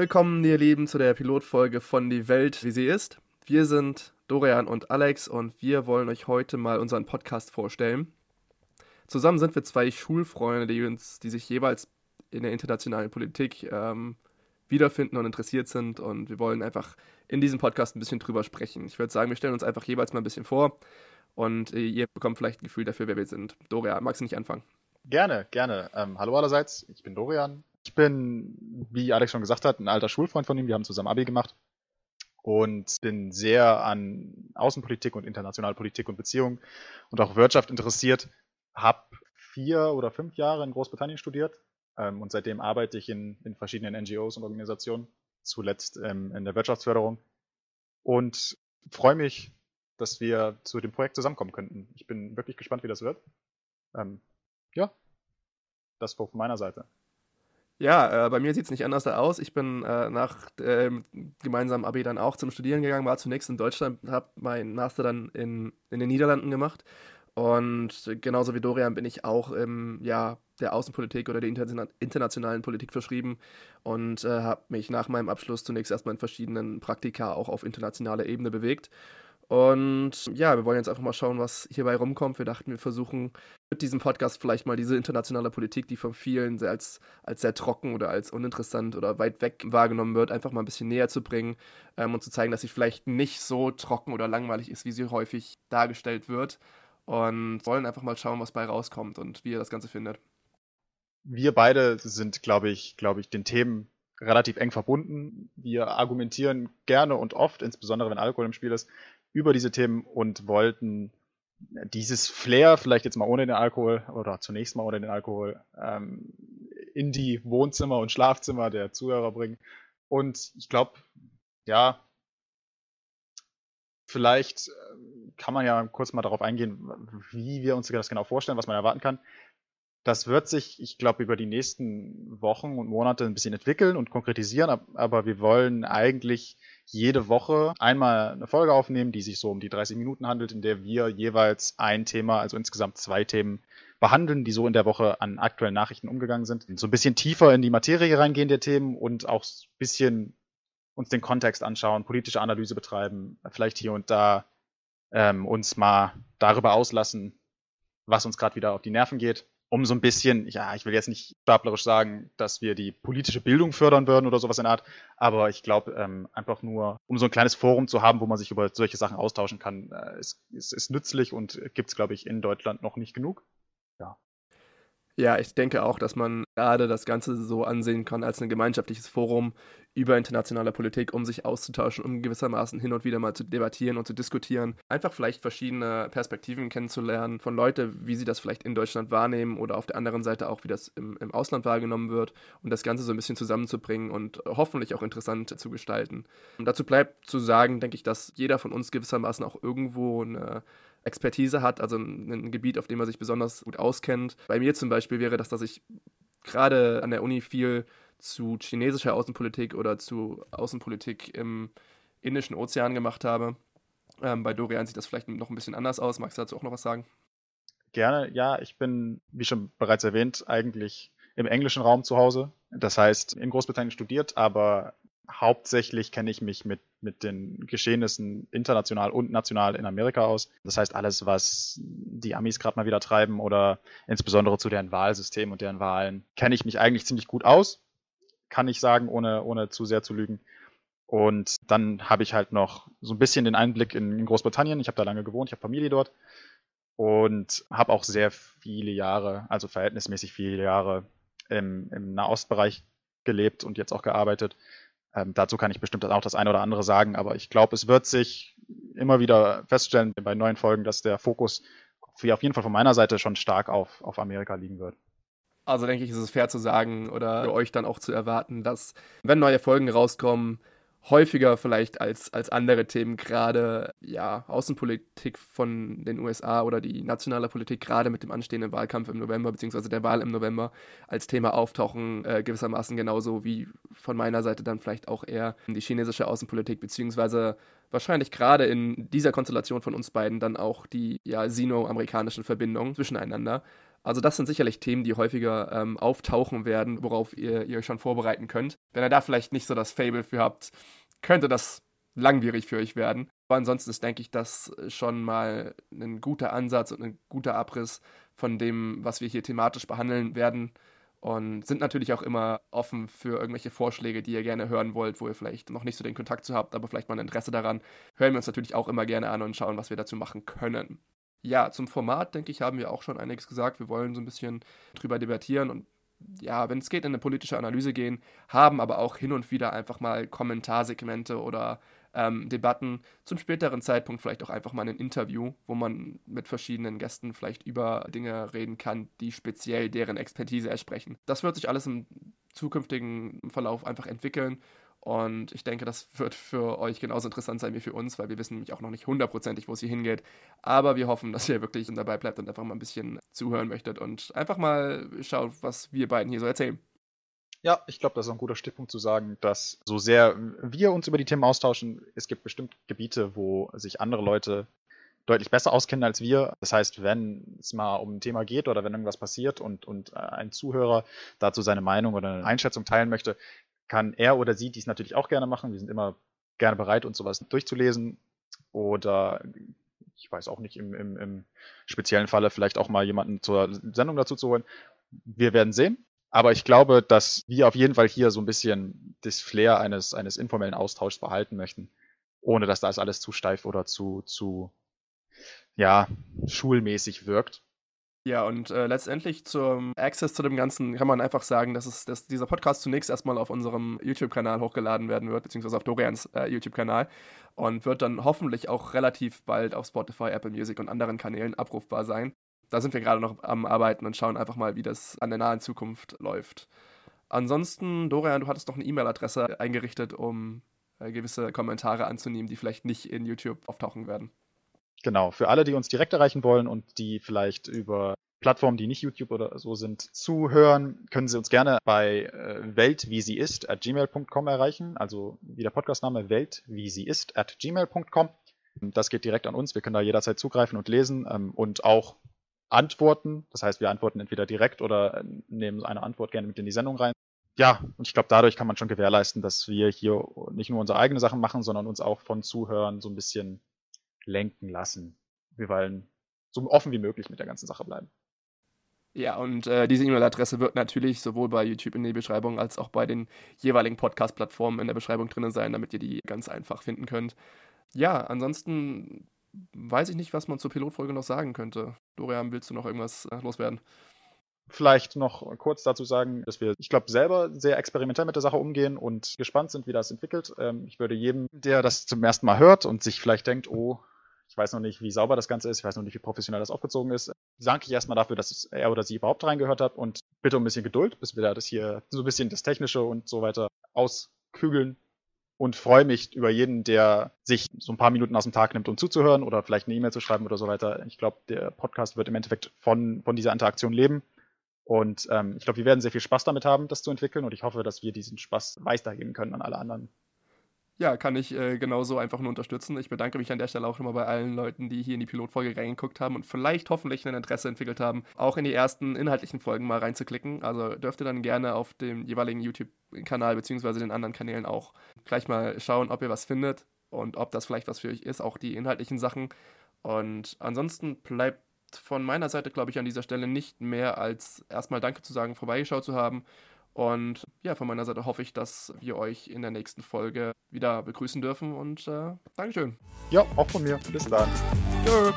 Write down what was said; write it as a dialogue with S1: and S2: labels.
S1: Willkommen, ihr Lieben, zu der Pilotfolge von Die Welt, wie sie ist. Wir sind Dorian und Alex und wir wollen euch heute mal unseren Podcast vorstellen. Zusammen sind wir zwei Schulfreunde, die, uns, die sich jeweils in der internationalen Politik ähm, wiederfinden und interessiert sind und wir wollen einfach in diesem Podcast ein bisschen drüber sprechen. Ich würde sagen, wir stellen uns einfach jeweils mal ein bisschen vor und äh, ihr bekommt vielleicht ein Gefühl dafür, wer wir sind. Dorian, magst du nicht anfangen?
S2: Gerne, gerne. Ähm, hallo allerseits, ich bin Dorian. Ich bin, wie Alex schon gesagt hat, ein alter Schulfreund von ihm. Wir haben zusammen Abi gemacht und bin sehr an Außenpolitik und internationale Politik und Beziehungen und auch Wirtschaft interessiert. Hab vier oder fünf Jahre in Großbritannien studiert ähm, und seitdem arbeite ich in, in verschiedenen NGOs und Organisationen, zuletzt ähm, in der Wirtschaftsförderung und freue mich, dass wir zu dem Projekt zusammenkommen könnten. Ich bin wirklich gespannt, wie das wird. Ähm, ja, das von meiner Seite.
S1: Ja, äh, bei mir sieht es nicht anders aus. Ich bin äh, nach dem gemeinsamen Abi dann auch zum Studieren gegangen, war zunächst in Deutschland, habe meinen Master dann in, in den Niederlanden gemacht. Und genauso wie Dorian bin ich auch im, ja, der Außenpolitik oder der internationalen Politik verschrieben und äh, habe mich nach meinem Abschluss zunächst erstmal in verschiedenen Praktika auch auf internationaler Ebene bewegt und ja, wir wollen jetzt einfach mal schauen, was hierbei rumkommt. Wir dachten, wir versuchen mit diesem Podcast vielleicht mal diese internationale Politik, die von vielen als, als sehr trocken oder als uninteressant oder weit weg wahrgenommen wird, einfach mal ein bisschen näher zu bringen ähm, und zu zeigen, dass sie vielleicht nicht so trocken oder langweilig ist, wie sie häufig dargestellt wird. Und wollen einfach mal schauen, was bei rauskommt und wie ihr das Ganze findet.
S2: Wir beide sind, glaube ich, glaube ich, den Themen relativ eng verbunden. Wir argumentieren gerne und oft, insbesondere wenn Alkohol im Spiel ist, über diese Themen und wollten dieses Flair, vielleicht jetzt mal ohne den Alkohol oder zunächst mal ohne den Alkohol, ähm, in die Wohnzimmer und Schlafzimmer der Zuhörer bringen. Und ich glaube, ja, vielleicht äh, kann man ja kurz mal darauf eingehen, wie wir uns das genau vorstellen, was man erwarten kann. Das wird sich, ich glaube, über die nächsten Wochen und Monate ein bisschen entwickeln und konkretisieren, aber wir wollen eigentlich jede Woche einmal eine Folge aufnehmen, die sich so um die 30 Minuten handelt, in der wir jeweils ein Thema, also insgesamt zwei Themen behandeln, die so in der Woche an aktuellen Nachrichten umgegangen sind. So ein bisschen tiefer in die Materie reingehen der Themen und auch ein bisschen uns den Kontext anschauen, politische Analyse betreiben, vielleicht hier und da ähm, uns mal darüber auslassen, was uns gerade wieder auf die Nerven geht um so ein bisschen, ja, ich will jetzt nicht staplerisch sagen, dass wir die politische Bildung fördern würden oder sowas in der Art, aber ich glaube, ähm, einfach nur, um so ein kleines Forum zu haben, wo man sich über solche Sachen austauschen kann, äh, ist, ist, ist nützlich und gibt es, glaube ich, in Deutschland noch nicht genug. Ja.
S1: Ja, ich denke auch, dass man gerade das Ganze so ansehen kann als ein gemeinschaftliches Forum über internationale Politik, um sich auszutauschen, um gewissermaßen hin und wieder mal zu debattieren und zu diskutieren. Einfach vielleicht verschiedene Perspektiven kennenzulernen von Leuten, wie sie das vielleicht in Deutschland wahrnehmen oder auf der anderen Seite auch, wie das im, im Ausland wahrgenommen wird und das Ganze so ein bisschen zusammenzubringen und hoffentlich auch interessant zu gestalten. Und dazu bleibt zu sagen, denke ich, dass jeder von uns gewissermaßen auch irgendwo eine Expertise hat, also ein, ein Gebiet, auf dem er sich besonders gut auskennt. Bei mir zum Beispiel wäre das, dass ich gerade an der Uni viel zu chinesischer Außenpolitik oder zu Außenpolitik im Indischen Ozean gemacht habe. Ähm, bei Dorian sieht das vielleicht noch ein bisschen anders aus. Magst du dazu auch noch was sagen?
S2: Gerne, ja. Ich bin, wie schon bereits erwähnt, eigentlich im englischen Raum zu Hause. Das heißt, in Großbritannien studiert, aber hauptsächlich kenne ich mich mit, mit den Geschehnissen international und national in Amerika aus. Das heißt, alles, was die Amis gerade mal wieder treiben oder insbesondere zu deren Wahlsystem und deren Wahlen, kenne ich mich eigentlich ziemlich gut aus. Kann ich sagen, ohne, ohne zu sehr zu lügen. Und dann habe ich halt noch so ein bisschen den Einblick in, Großbritannien. Ich habe da lange gewohnt, ich habe Familie dort und habe auch sehr viele Jahre, also verhältnismäßig viele Jahre im, im Nahostbereich gelebt und jetzt auch gearbeitet. Ähm, dazu kann ich bestimmt auch das eine oder andere sagen, aber ich glaube, es wird sich immer wieder feststellen bei neuen Folgen, dass der Fokus wie auf jeden Fall von meiner Seite schon stark auf, auf Amerika liegen wird.
S1: Also denke ich, ist es fair zu sagen oder für euch dann auch zu erwarten, dass wenn neue Folgen rauskommen, häufiger vielleicht als, als andere Themen, gerade ja, Außenpolitik von den USA oder die nationale Politik, gerade mit dem anstehenden Wahlkampf im November, beziehungsweise der Wahl im November, als Thema auftauchen, äh, gewissermaßen genauso wie von meiner Seite dann vielleicht auch eher die chinesische Außenpolitik, beziehungsweise wahrscheinlich gerade in dieser Konstellation von uns beiden dann auch die ja, sino-amerikanischen Verbindungen zwischeneinander. Also das sind sicherlich Themen, die häufiger ähm, auftauchen werden, worauf ihr, ihr euch schon vorbereiten könnt. Wenn ihr da vielleicht nicht so das Fable für habt, könnte das langwierig für euch werden. Aber ansonsten ist, denke ich, das schon mal ein guter Ansatz und ein guter Abriss von dem, was wir hier thematisch behandeln werden. Und sind natürlich auch immer offen für irgendwelche Vorschläge, die ihr gerne hören wollt, wo ihr vielleicht noch nicht so den Kontakt zu habt, aber vielleicht mal ein Interesse daran. Hören wir uns natürlich auch immer gerne an und schauen, was wir dazu machen können. Ja, zum Format, denke ich, haben wir auch schon einiges gesagt. Wir wollen so ein bisschen drüber debattieren und ja, wenn es geht, in eine politische Analyse gehen, haben aber auch hin und wieder einfach mal Kommentarsegmente oder ähm, Debatten. Zum späteren Zeitpunkt vielleicht auch einfach mal ein Interview, wo man mit verschiedenen Gästen vielleicht über Dinge reden kann, die speziell deren Expertise ersprechen. Das wird sich alles im zukünftigen Verlauf einfach entwickeln und ich denke, das wird für euch genauso interessant sein wie für uns, weil wir wissen nämlich auch noch nicht hundertprozentig, wo es hier hingeht. Aber wir hoffen, dass ihr wirklich dabei bleibt und einfach mal ein bisschen zuhören möchtet und einfach mal schaut, was wir beiden hier so erzählen.
S2: Ja, ich glaube, das ist ein guter Stichpunkt zu sagen, dass so sehr wir uns über die Themen austauschen, es gibt bestimmt Gebiete, wo sich andere Leute deutlich besser auskennen als wir. Das heißt, wenn es mal um ein Thema geht oder wenn irgendwas passiert und, und ein Zuhörer dazu seine Meinung oder eine Einschätzung teilen möchte, kann er oder sie dies natürlich auch gerne machen. Wir sind immer gerne bereit, uns sowas durchzulesen. Oder ich weiß auch nicht, im, im, im speziellen Falle vielleicht auch mal jemanden zur Sendung dazu zu holen. Wir werden sehen. Aber ich glaube, dass wir auf jeden Fall hier so ein bisschen das Flair eines, eines informellen Austauschs behalten möchten, ohne dass das alles zu steif oder zu, zu, ja, schulmäßig wirkt.
S1: Ja, und äh, letztendlich zum Access zu dem Ganzen kann man einfach sagen, dass, es, dass dieser Podcast zunächst erstmal auf unserem YouTube-Kanal hochgeladen werden wird, beziehungsweise auf Dorians äh, YouTube-Kanal und wird dann hoffentlich auch relativ bald auf Spotify, Apple Music und anderen Kanälen abrufbar sein. Da sind wir gerade noch am Arbeiten und schauen einfach mal, wie das an der nahen Zukunft läuft. Ansonsten, Dorian, du hattest doch eine E-Mail-Adresse eingerichtet, um äh, gewisse Kommentare anzunehmen, die vielleicht nicht in YouTube auftauchen werden.
S2: Genau, für alle, die uns direkt erreichen wollen und die vielleicht über Plattformen, die nicht YouTube oder so sind, zuhören, können Sie uns gerne bei äh, Welt wie sie ist at gmail.com erreichen. Also wie der Podcastname Welt wie sie ist at gmail.com. Das geht direkt an uns. Wir können da jederzeit zugreifen und lesen ähm, und auch antworten. Das heißt, wir antworten entweder direkt oder äh, nehmen eine Antwort gerne mit in die Sendung rein. Ja, und ich glaube, dadurch kann man schon gewährleisten, dass wir hier nicht nur unsere eigenen Sachen machen, sondern uns auch von Zuhörern so ein bisschen lenken lassen. Wir wollen so offen wie möglich mit der ganzen Sache bleiben.
S1: Ja, und äh, diese E-Mail-Adresse wird natürlich sowohl bei YouTube in der Beschreibung als auch bei den jeweiligen Podcast-Plattformen in der Beschreibung drin sein, damit ihr die ganz einfach finden könnt. Ja, ansonsten weiß ich nicht, was man zur Pilotfolge noch sagen könnte. Dorian, willst du noch irgendwas äh, loswerden?
S2: Vielleicht noch kurz dazu sagen, dass wir, ich glaube, selber sehr experimentell mit der Sache umgehen und gespannt sind, wie das entwickelt. Ähm, ich würde jedem, der das zum ersten Mal hört und sich vielleicht denkt, oh, ich weiß noch nicht, wie sauber das Ganze ist, ich weiß noch nicht, wie professionell das aufgezogen ist. Danke ich erstmal dafür, dass er oder sie überhaupt reingehört hat und bitte um ein bisschen Geduld, bis wir das hier so ein bisschen das Technische und so weiter auskügeln und freue mich über jeden, der sich so ein paar Minuten aus dem Tag nimmt, um zuzuhören oder vielleicht eine E-Mail zu schreiben oder so weiter. Ich glaube, der Podcast wird im Endeffekt von, von dieser Interaktion leben. Und ähm, ich glaube, wir werden sehr viel Spaß damit haben, das zu entwickeln. Und ich hoffe, dass wir diesen Spaß weitergeben können an alle anderen
S1: ja, kann ich äh, genauso einfach nur unterstützen. Ich bedanke mich an der Stelle auch schon mal bei allen Leuten, die hier in die Pilotfolge reingeguckt haben und vielleicht hoffentlich ein Interesse entwickelt haben, auch in die ersten inhaltlichen Folgen mal reinzuklicken. Also dürft ihr dann gerne auf dem jeweiligen YouTube-Kanal beziehungsweise den anderen Kanälen auch gleich mal schauen, ob ihr was findet und ob das vielleicht was für euch ist, auch die inhaltlichen Sachen. Und ansonsten bleibt von meiner Seite, glaube ich, an dieser Stelle nicht mehr als erstmal Danke zu sagen, vorbeigeschaut zu haben. Und ja, von meiner Seite hoffe ich, dass wir euch in der nächsten Folge wieder begrüßen dürfen und äh, Dankeschön.
S2: Ja, auch von mir. Bis dann. Tschö.